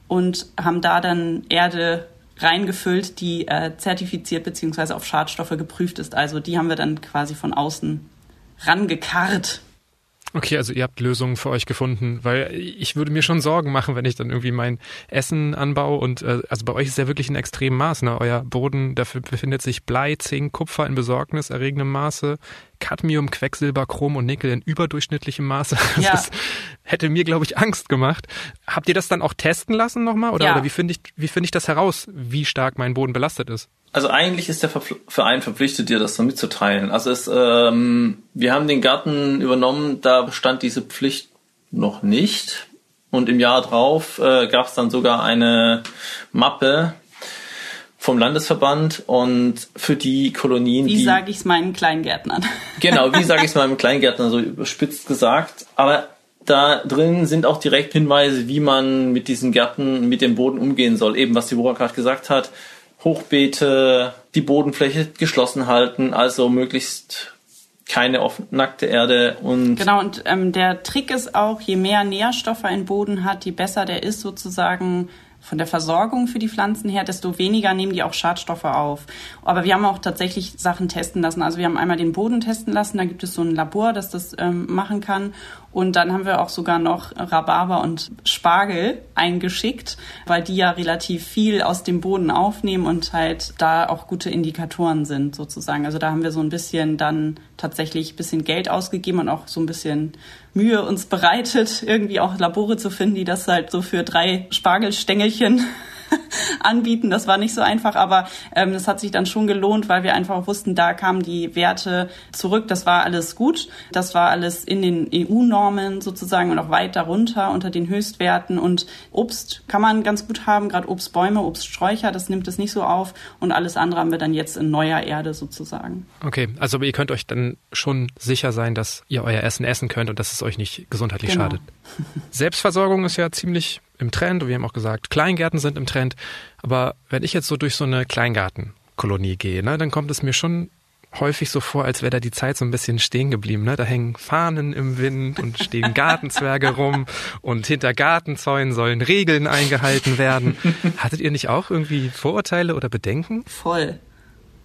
und haben da dann Erde reingefüllt, die äh, zertifiziert bzw. auf Schadstoffe geprüft ist. Also die haben wir dann quasi von außen rangekarrt Okay, also ihr habt Lösungen für euch gefunden, weil ich würde mir schon Sorgen machen, wenn ich dann irgendwie mein Essen anbaue und äh, also bei euch ist ja wirklich ein extrem Maß, ne? Euer Boden, dafür befindet sich Blei, Zink, Kupfer in besorgniserregendem Maße, Cadmium, Quecksilber, Chrom und Nickel in überdurchschnittlichem Maße. (laughs) Das ja. ist, hätte mir, glaube ich, Angst gemacht. Habt ihr das dann auch testen lassen nochmal? Oder, ja. oder wie finde ich, wie finde ich das heraus, wie stark mein Boden belastet ist? Also eigentlich ist der Verein verpflichtet, dir das so mitzuteilen. Also es, ähm, wir haben den Garten übernommen, da bestand diese Pflicht noch nicht. Und im Jahr drauf äh, gab es dann sogar eine Mappe vom Landesverband und für die Kolonien. Wie sage ich es meinen Kleingärtnern? (laughs) Genau, wie sage ich es meinem Kleingärtner, so überspitzt gesagt. Aber da drin sind auch direkt Hinweise, wie man mit diesen Gärten, mit dem Boden umgehen soll. Eben, was die Bora gerade gesagt hat Hochbeete, die Bodenfläche geschlossen halten, also möglichst keine offen, nackte Erde und genau und ähm, der Trick ist auch, je mehr Nährstoffe ein Boden hat, je besser der ist sozusagen von der Versorgung für die Pflanzen her, desto weniger nehmen die auch Schadstoffe auf. Aber wir haben auch tatsächlich Sachen testen lassen. Also wir haben einmal den Boden testen lassen, da gibt es so ein Labor, das das ähm, machen kann. Und dann haben wir auch sogar noch Rhabarber und Spargel eingeschickt, weil die ja relativ viel aus dem Boden aufnehmen und halt da auch gute Indikatoren sind sozusagen. Also da haben wir so ein bisschen dann tatsächlich ein bisschen Geld ausgegeben und auch so ein bisschen Mühe uns bereitet, (laughs) irgendwie auch Labore zu finden, die das halt so für drei Spargelstängelchen (laughs) anbieten. Das war nicht so einfach, aber ähm, das hat sich dann schon gelohnt, weil wir einfach wussten, da kamen die Werte zurück. Das war alles gut. Das war alles in den EU-Normen sozusagen und auch weit darunter unter den Höchstwerten. Und Obst kann man ganz gut haben, gerade Obstbäume, Obststräucher, das nimmt es nicht so auf. Und alles andere haben wir dann jetzt in neuer Erde sozusagen. Okay, also ihr könnt euch dann schon sicher sein, dass ihr euer Essen essen könnt und dass es euch nicht gesundheitlich genau. schadet. (laughs) Selbstversorgung ist ja ziemlich im Trend und wir haben auch gesagt, Kleingärten sind im Trend. Aber wenn ich jetzt so durch so eine Kleingartenkolonie gehe, ne, dann kommt es mir schon häufig so vor, als wäre da die Zeit so ein bisschen stehen geblieben. Ne? Da hängen Fahnen im Wind und stehen (laughs) Gartenzwerge rum und hinter Gartenzäunen sollen Regeln eingehalten werden. (laughs) Hattet ihr nicht auch irgendwie Vorurteile oder Bedenken? Voll.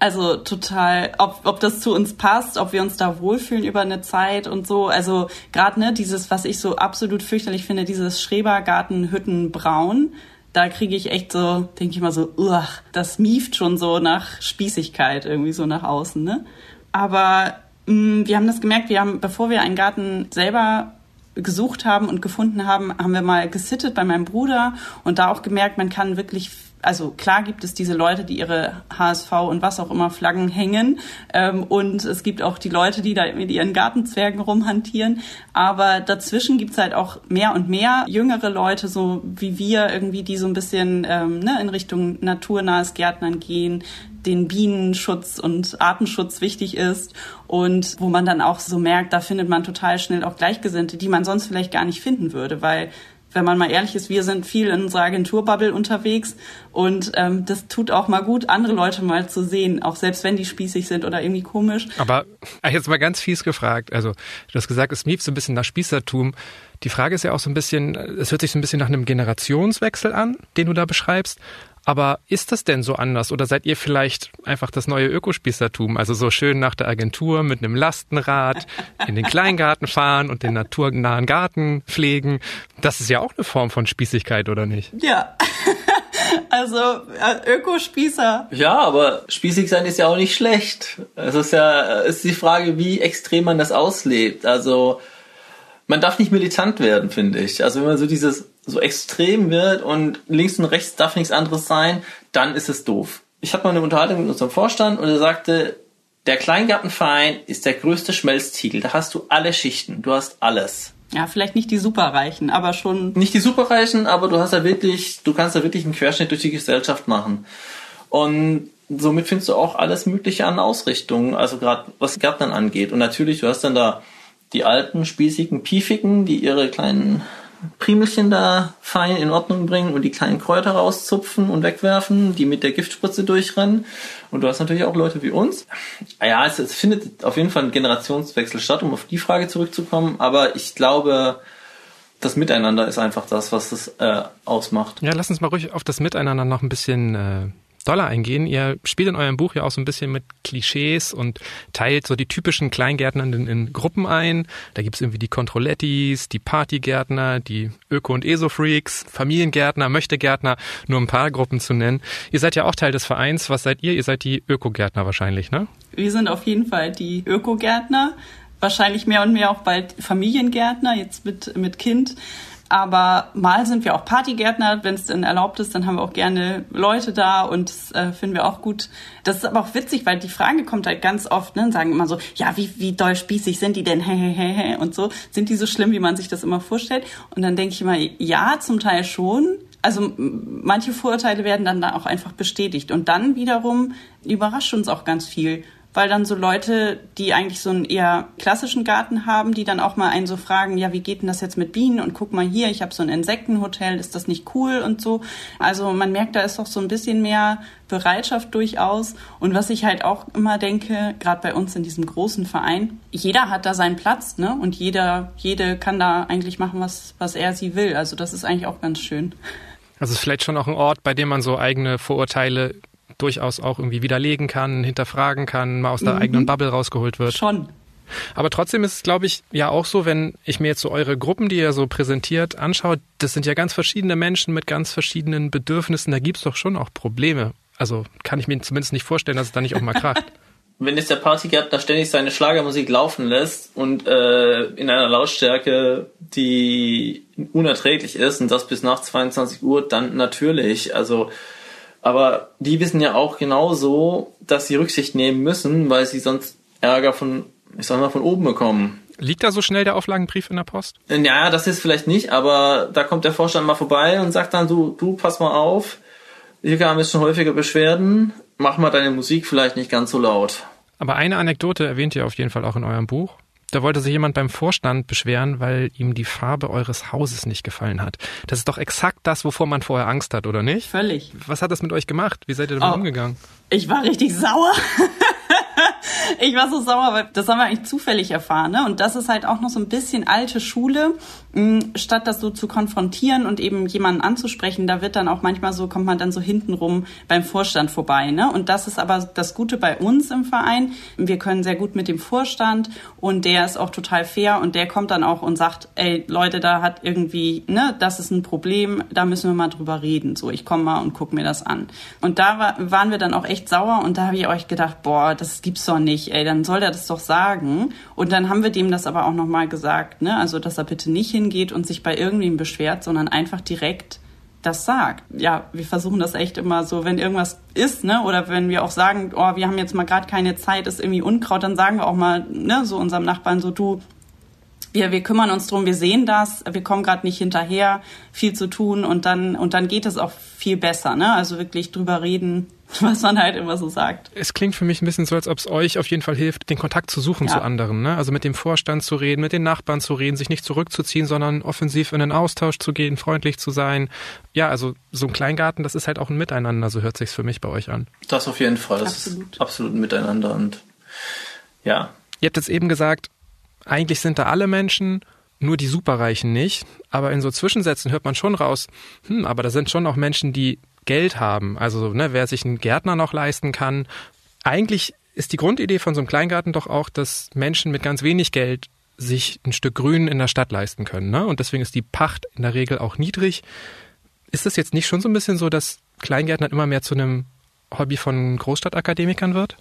Also total, ob, ob das zu uns passt, ob wir uns da wohlfühlen über eine Zeit und so. Also gerade ne, dieses, was ich so absolut fürchterlich finde, dieses Schrebergartenhüttenbraun, da kriege ich echt so, denke ich mal so, uah, das mieft schon so nach Spießigkeit irgendwie so nach außen. Ne? Aber mh, mm, wir haben das gemerkt, wir haben, bevor wir einen Garten selber gesucht haben und gefunden haben, haben wir mal gesittet bei meinem Bruder und da auch gemerkt, man kann wirklich also klar gibt es diese Leute, die ihre HSV und was auch immer Flaggen hängen. Ähm, und es gibt auch die Leute, die da mit ihren Gartenzwergen rumhantieren. Aber dazwischen gibt's halt auch mehr und mehr jüngere Leute, so wie wir, irgendwie, die so ein bisschen ähm, ne, in Richtung naturnahes Gärtnern gehen, den Bienenschutz und Artenschutz wichtig ist und wo man dann auch so merkt, da findet man total schnell auch Gleichgesinnte, die man sonst vielleicht gar nicht finden würde, weil wenn man mal ehrlich ist, wir sind viel in unserer Agenturbubble unterwegs und ähm, das tut auch mal gut, andere Leute mal zu sehen, auch selbst wenn die spießig sind oder irgendwie komisch. Aber jetzt mal ganz fies gefragt, also du hast gesagt, es mieft so ein bisschen nach Spießertum. Die Frage ist ja auch so ein bisschen, es hört sich so ein bisschen nach einem Generationswechsel an, den du da beschreibst. Aber ist das denn so anders oder seid ihr vielleicht einfach das neue Ökospießertum? Also so schön nach der Agentur mit einem Lastenrad in den Kleingarten fahren und den naturnahen Garten pflegen. Das ist ja auch eine Form von Spießigkeit, oder nicht? Ja. (laughs) Also äh, Ökospießer. Ja, aber spießig sein ist ja auch nicht schlecht. Es ist ja ist die Frage, wie extrem man das auslebt. Also man darf nicht militant werden, finde ich. Also wenn man so dieses so extrem wird und links und rechts darf nichts anderes sein, dann ist es doof. Ich hatte mal eine Unterhaltung mit unserem Vorstand und er sagte, der Kleingartenverein ist der größte Schmelztiegel. Da hast du alle Schichten, du hast alles. Ja, vielleicht nicht die Superreichen, aber schon. Nicht die Superreichen, aber du hast da wirklich, du kannst da wirklich einen Querschnitt durch die Gesellschaft machen. Und somit findest du auch alles Mögliche an Ausrichtungen, also gerade was Gärtnern angeht. Und natürlich, du hast dann da die alten, spießigen Piefigen, die ihre kleinen Primelchen da fein in Ordnung bringen und die kleinen Kräuter rauszupfen und wegwerfen, die mit der Giftspritze durchrennen. Und du hast natürlich auch Leute wie uns. Ja, es, es findet auf jeden Fall ein Generationswechsel statt, um auf die Frage zurückzukommen. Aber ich glaube, das Miteinander ist einfach das, was das äh, ausmacht. Ja, lass uns mal ruhig auf das Miteinander noch ein bisschen äh, Dollar eingehen. Ihr spielt in eurem Buch ja auch so ein bisschen mit Klischees und teilt so die typischen Kleingärtner in, Gruppen ein. Da gibt's irgendwie die Controlettis, die Partygärtner, die Öko- und ESO-Freaks, Familiengärtner, Möchtegärtner, nur ein paar Gruppen zu nennen. Ihr seid ja auch Teil des Vereins. Was seid ihr? Ihr seid die Ökogärtner wahrscheinlich, ne? Wir sind auf jeden Fall die Ökogärtner wahrscheinlich mehr und mehr auch bald Familiengärtner, jetzt mit, mit Kind. Aber mal sind wir auch Partygärtner, wenn es denn erlaubt ist, dann haben wir auch gerne Leute da und das äh, finden wir auch gut. Das ist aber auch witzig, weil die Frage kommt halt ganz oft, ne, und sagen immer so, ja, wie, wie doll spießig sind die denn, he, he, he, he, und so. Sind die so schlimm, wie man sich das immer vorstellt? Und dann denke ich immer, ja, zum Teil schon. Also manche Vorurteile werden dann da auch einfach bestätigt. Und dann wiederum überrascht uns auch ganz viel weil dann so Leute, die eigentlich so einen eher klassischen Garten haben, die dann auch mal einen so fragen, ja, wie geht denn das jetzt mit Bienen? Und guck mal hier, ich habe so ein Insektenhotel, ist das nicht cool und so. Also man merkt, da ist doch so ein bisschen mehr Bereitschaft durchaus. Und was ich halt auch immer denke, gerade bei uns in diesem großen Verein, jeder hat da seinen Platz, ne? Und jeder, jede kann da eigentlich machen, was, was er sie will. Also das ist eigentlich auch ganz schön. Also es ist vielleicht schon auch ein Ort, bei dem man so eigene Vorurteile durchaus auch irgendwie widerlegen kann, hinterfragen kann, mal aus der mhm. eigenen Bubble rausgeholt wird. Schon. Aber trotzdem ist es, glaube ich, ja auch so, wenn ich mir jetzt so eure Gruppen, die ihr so präsentiert, anschaue, das sind ja ganz verschiedene Menschen mit ganz verschiedenen Bedürfnissen. Da gibt's doch schon auch Probleme. Also kann ich mir zumindest nicht vorstellen, dass es da nicht auch mal (laughs) kracht. wenn jetzt der Partygärtner ständig seine Schlagermusik laufen lässt und äh, in einer Lautstärke, die unerträglich ist und das bis nach 22 Uhr, dann natürlich. Also Aber die wissen ja auch genauso, dass sie Rücksicht nehmen müssen, weil sie sonst Ärger von, ich sag mal, von oben bekommen. Liegt da so schnell der Auflagenbrief in der Post? Ja, das ist vielleicht nicht, aber da kommt der Vorstand mal vorbei und sagt dann, du, du, pass mal auf, hier kamen jetzt schon häufiger Beschwerden, mach mal deine Musik vielleicht nicht ganz so laut. Aber eine Anekdote erwähnt ihr auf jeden Fall auch in eurem Buch. Da wollte sich jemand beim Vorstand beschweren, weil ihm die Farbe eures Hauses nicht gefallen hat. Das ist doch exakt das, wovor man vorher Angst hat, oder nicht? Völlig. Was hat das mit euch gemacht? Wie seid ihr damit Oh. umgegangen? Ich war richtig sauer. (laughs) (laughs) ich war so sauer, weil das haben wir eigentlich zufällig erfahren. Ne? Und das ist halt auch noch so ein bisschen alte Schule. mh, Statt das so zu konfrontieren und eben jemanden anzusprechen, da wird dann auch manchmal so, kommt man dann so hintenrum beim Vorstand vorbei. Ne? Und das ist aber das Gute bei uns im Verein. Wir können sehr gut mit dem Vorstand und der ist auch total fair und der kommt dann auch und sagt, ey Leute, da hat irgendwie, ne, das ist ein Problem, da müssen wir mal drüber reden. So, ich komme mal und guck mir das an. Und da war, waren wir dann auch echt sauer und da habe ich euch gedacht, boah, das gibt's doch nicht, ey, dann soll er das doch sagen. Und dann haben wir dem das aber auch nochmal gesagt, ne, also dass er bitte nicht hingeht und sich bei irgendwem beschwert, sondern einfach direkt das sagt. Ja, wir versuchen das echt immer so, wenn irgendwas ist, ne, oder wenn wir auch sagen, oh, wir haben jetzt mal gerade keine Zeit, ist irgendwie Unkraut, dann sagen wir auch mal, ne, so unserem Nachbarn so, du, wir, wir kümmern uns drum, wir sehen das, wir kommen gerade nicht hinterher, viel zu tun und dann und dann geht es auch viel besser, ne? Also wirklich drüber reden, (laughs) was man halt immer so sagt. Es klingt für mich ein bisschen so, als ob es euch auf jeden Fall hilft, den Kontakt zu suchen Ja. zu anderen. Ne? Also mit dem Vorstand zu reden, mit den Nachbarn zu reden, sich nicht zurückzuziehen, sondern offensiv in den Austausch zu gehen, freundlich zu sein. Ja, also so ein Kleingarten, das ist halt auch ein Miteinander, so hört sich's für mich bei euch an. Das auf jeden Fall. Das Absolut. ist absolut ein Miteinander und ja. Ihr habt jetzt eben gesagt, eigentlich sind da alle Menschen, nur die Superreichen nicht. Aber in so Zwischensätzen hört man schon raus, hm, aber da sind schon auch Menschen, die Geld haben. Also ne, wer sich einen Gärtner noch leisten kann. Eigentlich ist die Grundidee von so einem Kleingarten doch auch, dass Menschen mit ganz wenig Geld sich ein Stück Grün in der Stadt leisten können. Ne? Und deswegen ist die Pacht in der Regel auch niedrig. Ist das jetzt nicht schon so ein bisschen so, dass Kleingärtner immer mehr zu einem Hobby von Großstadtakademikern wird?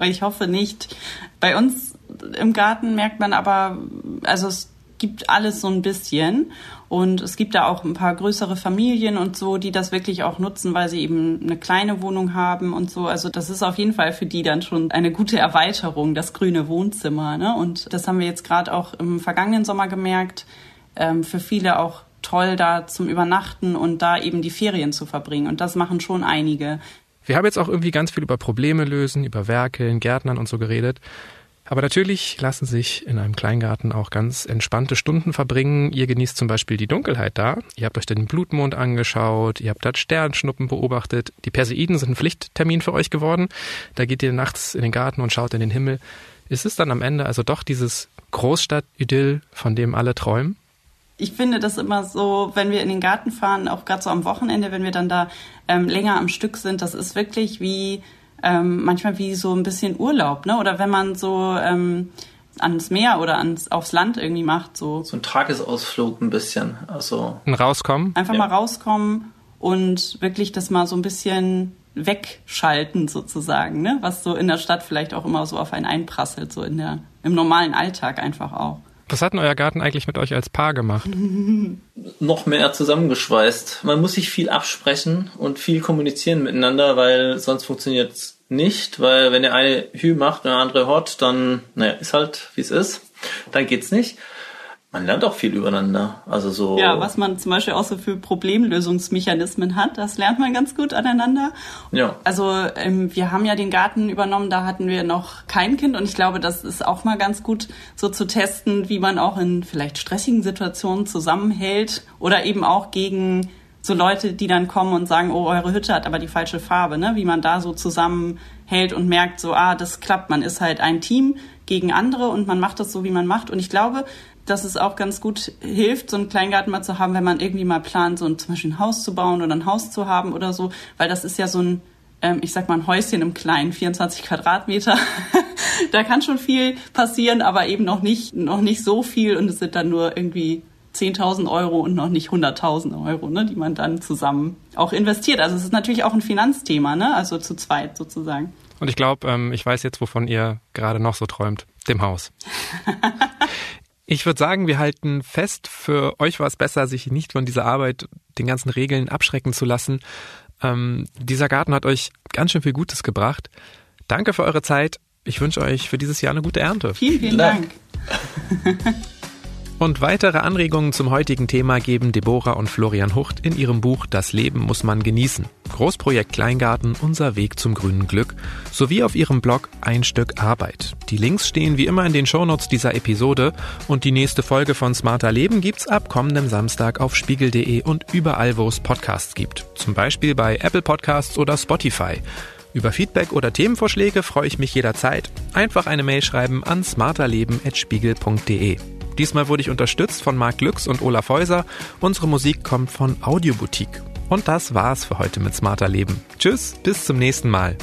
Ich hoffe nicht. Bei uns im Garten merkt man aber, also es gibt alles so ein bisschen. Und es gibt da auch ein paar größere Familien und so, die das wirklich auch nutzen, weil sie eben eine kleine Wohnung haben und so. Also das ist auf jeden Fall für die dann schon eine gute Erweiterung, das grüne Wohnzimmer. Ne? Und das haben wir jetzt gerade auch im vergangenen Sommer gemerkt. Ähm, für viele auch toll, da zum Übernachten und da eben die Ferien zu verbringen. Und das machen schon einige. Wir haben jetzt auch irgendwie ganz viel über Probleme lösen, über Werkeln, Gärtnern und so geredet. Aber natürlich lassen sich in einem Kleingarten auch ganz entspannte Stunden verbringen. Ihr genießt zum Beispiel die Dunkelheit da. Ihr habt euch den Blutmond angeschaut, ihr habt dort Sternschnuppen beobachtet. Die Perseiden sind ein Pflichttermin für euch geworden. Da geht ihr nachts in den Garten und schaut in den Himmel. Ist es dann am Ende also doch dieses Großstadt-Idyll, von dem alle träumen? Ich finde das immer so, wenn wir in den Garten fahren, auch gerade so am Wochenende, wenn wir dann da ähm, länger am Stück sind, das ist wirklich wie ähm, manchmal wie so ein bisschen Urlaub, ne? Oder wenn man so ähm, ans Meer oder ans aufs Land irgendwie macht, so So ein Tagesausflug ein bisschen. Also Ein Rauskommen? einfach Ja. mal rauskommen und wirklich das mal so ein bisschen wegschalten sozusagen, ne? Was so in der Stadt vielleicht auch immer so auf einen einprasselt, so in der im normalen Alltag einfach auch. Was hat denn euer Garten eigentlich mit euch als Paar gemacht? (laughs) noch mehr zusammengeschweißt. Man muss sich viel absprechen und viel kommunizieren miteinander, weil sonst funktioniert es nicht. Weil wenn der eine Hü macht und der andere Hot, dann, naja, ist halt wie es ist. Dann geht's nicht. Man lernt auch viel übereinander. Also so. Ja, was man zum Beispiel auch so für Problemlösungsmechanismen hat, das lernt man ganz gut aneinander. Ja. Also ähm, wir haben ja den Garten übernommen, da hatten wir noch kein Kind und ich glaube, das ist auch mal ganz gut so zu testen, wie man auch in vielleicht stressigen Situationen zusammenhält oder eben auch gegen so Leute, die dann kommen und sagen, oh, eure Hütte hat aber die falsche Farbe, ne? Wie man da so zusammenhält und merkt, so, ah, das klappt. Man ist halt ein Team gegen andere und man macht das so, wie man macht. Und ich glaube, dass es auch ganz gut hilft, so einen Kleingarten mal zu haben, wenn man irgendwie mal plant, so ein, zum Beispiel ein Haus zu bauen oder ein Haus zu haben oder so, weil das ist ja so ein, ähm, ich sag mal, ein Häuschen im Kleinen, 24 Quadratmeter. (laughs) da kann schon viel passieren, aber eben noch nicht, noch nicht so viel und es sind dann nur irgendwie 10.000 Euro und noch nicht 100.000 Euro, ne, die man dann zusammen auch investiert. Also es ist natürlich auch ein Finanzthema, ne, also zu zweit sozusagen. Und ich glaube, ähm, ich weiß jetzt, wovon ihr gerade noch so träumt. Dem Haus. (laughs) Ich würde sagen, wir halten fest, für euch war es besser, sich nicht von dieser Arbeit, den ganzen Regeln abschrecken zu lassen. Ähm, dieser Garten hat euch ganz schön viel Gutes gebracht. Danke für eure Zeit. Ich wünsche euch für dieses Jahr eine gute Ernte. Vielen, vielen Dank. (laughs) Und weitere Anregungen zum heutigen Thema geben Deborah und Florian Hucht in ihrem Buch Das Leben muss man genießen. Großprojekt Kleingarten, unser Weg zum grünen Glück, sowie auf ihrem Blog Ein Stück Arbeit. Die Links stehen wie immer in den Shownotes dieser Episode und die nächste Folge von Smarter Leben gibt's ab kommendem Samstag auf spiegel.de und überall, wo es Podcasts gibt. Zum Beispiel bei Apple Podcasts oder Spotify. Über Feedback oder Themenvorschläge freue ich mich jederzeit. Einfach eine Mail schreiben an smarterleben.spiegel.de. Diesmal wurde ich unterstützt von Marc Glücks und Olaf Häuser. Unsere Musik kommt von Audioboutique. Und das war's für heute mit Smarter Leben. Tschüss, bis zum nächsten Mal.